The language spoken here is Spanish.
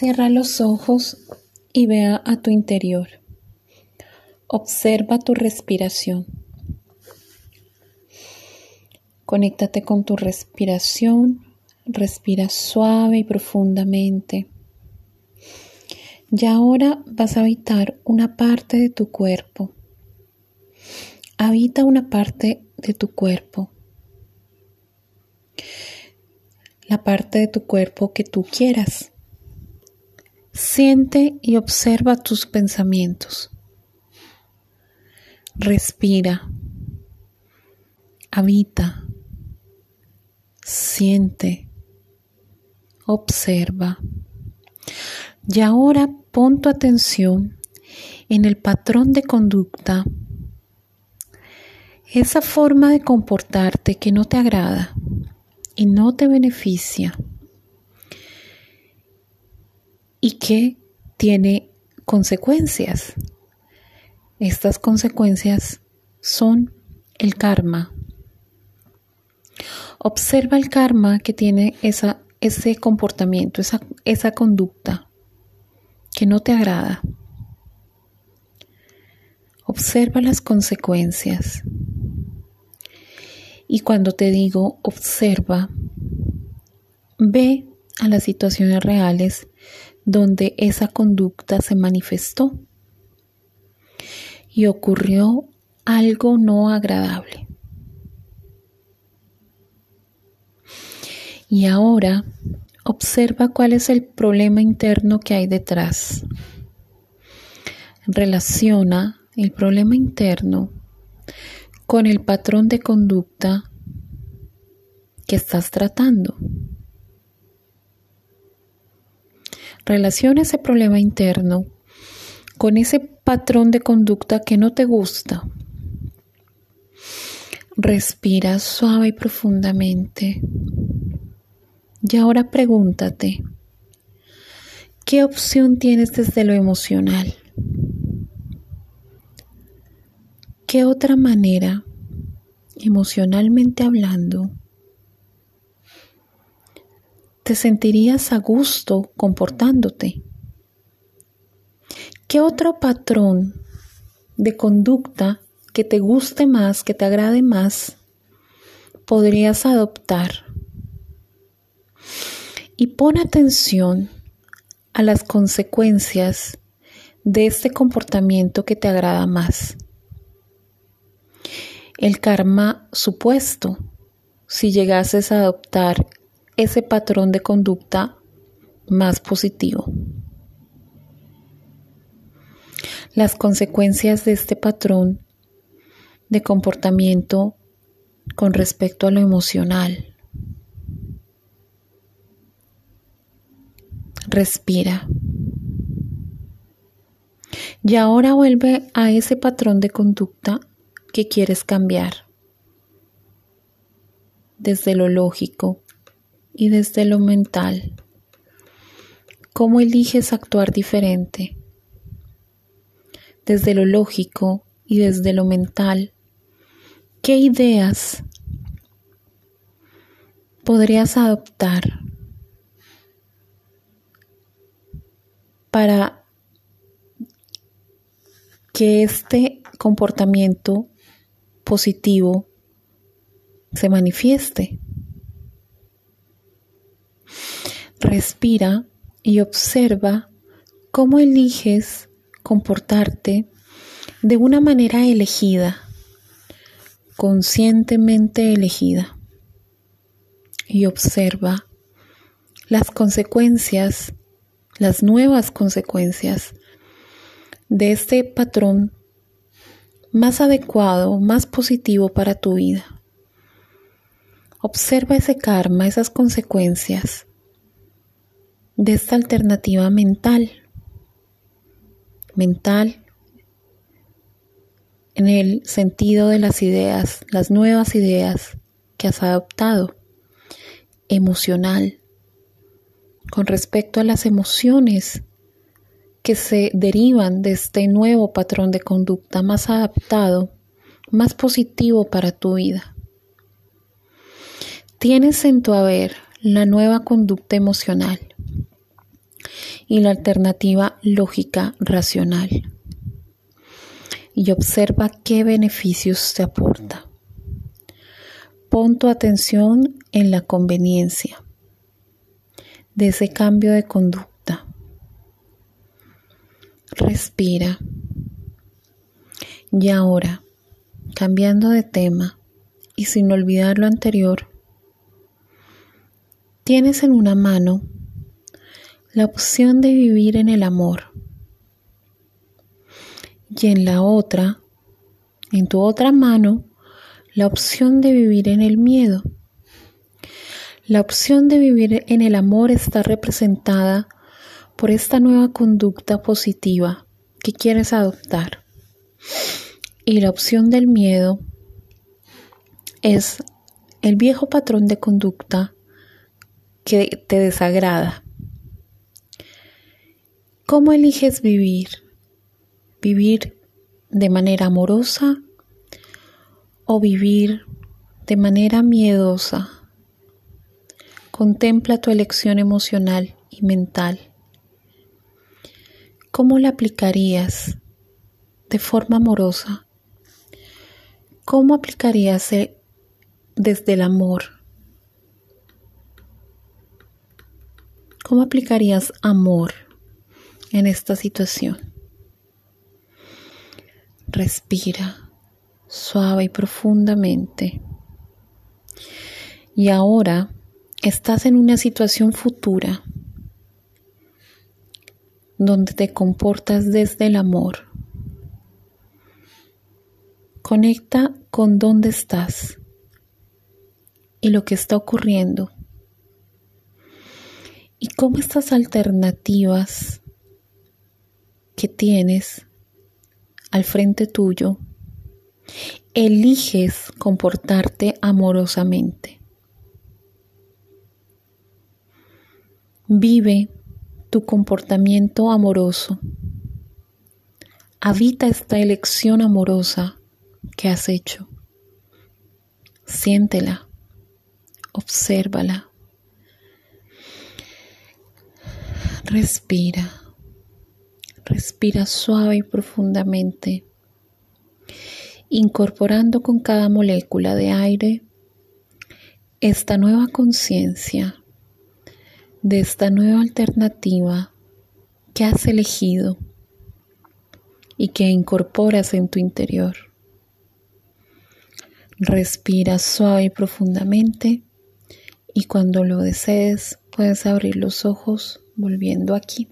Cierra los ojos y vea a tu interior. Observa tu respiración. Conéctate con tu respiración. Respira suave y profundamente. Y ahora vas a habitar una parte de tu cuerpo. Habita una parte de tu cuerpo. La parte de tu cuerpo que tú quieras. Siente y observa tus pensamientos. Respira. Habita. Siente. Observa. Y ahora pon tu atención en el patrón de conducta, esa forma de comportarte que no te agrada y no te beneficia y que tiene consecuencias. Estas consecuencias son el karma. Observa el karma que tiene esa, ese comportamiento, esa, esa conducta que no te agrada. Observa las consecuencias. Y cuando te digo observa, ve a las situaciones reales donde esa conducta se manifestó y ocurrió algo no agradable. Y ahora observa cuál es el problema interno que hay detrás. Relaciona el problema interno con el patrón de conducta que estás tratando. Relaciona ese problema interno con ese patrón de conducta que no te gusta. Respira suave y profundamente. Y ahora pregúntate, ¿qué opción tienes desde lo emocional? ¿Qué otra manera, emocionalmente hablando, te sentirías a gusto comportándote? ¿Qué otro patrón de conducta que te guste más, que te agrade más, podrías adoptar? Y pon atención a las consecuencias de este comportamiento que te agrada más. El karma supuesto, si llegases a adoptar ese patrón de conducta más positivo. Las consecuencias de este patrón de comportamiento con respecto a lo emocional. Respira. Y ahora vuelve a ese patrón de conducta que quieres cambiar. Desde lo lógico, y desde lo mental. ¿Cómo eliges actuar diferente? Desde lo lógico y desde lo mental, ¿qué ideas podrías adoptar para que este comportamiento positivo se manifieste? Respira y observa cómo eliges comportarte de una manera elegida, conscientemente elegida. Y observa las consecuencias, las nuevas consecuencias de este patrón más adecuado, más positivo para tu vida. Observa ese karma, esas consecuencias de esta alternativa mental. Mental en el sentido de las ideas, las nuevas ideas que has adoptado. Emocional con respecto a las emociones que se derivan de este nuevo patrón de conducta más adaptado, más positivo para tu vida. Tienes en tu haber la nueva conducta emocional y la alternativa lógica racional. Y observa qué beneficios te aporta. Pon tu atención en la conveniencia de ese cambio de conducta. Respira. Y ahora, cambiando de tema y sin olvidar lo anterior, tienes en una mano la opción de vivir en el amor y en la otra, en tu otra mano, la opción de vivir en el miedo. La opción de vivir en el amor está representada por esta nueva conducta positiva que quieres adoptar. Y la opción del miedo es el viejo patrón de conducta que te desagrada. ¿Cómo eliges vivir? ¿Vivir de manera amorosa o vivir de manera miedosa. Contempla tu elección emocional y mental. ¿Cómo la aplicarías de forma amorosa? ¿Cómo aplicarías e-, desde el amor? ¿Cómo aplicarías amor en esta situación? Respira suave y profundamente. Y ahora estás en una situación futura donde te comportas desde el amor. Conecta con dónde estás y lo que está ocurriendo. Y cómo estas alternativas que tienes al frente tuyo eliges comportarte amorosamente. Vive tu comportamiento amoroso. Habita esta elección amorosa que has hecho. Siéntela, obsérvala. Respira, respira suave y profundamente incorporando con cada molécula de aire esta nueva conciencia de esta nueva alternativa que has elegido y que incorporas en tu interior. Respira suave y profundamente y cuando lo desees puedes abrir los ojos volviendo aquí.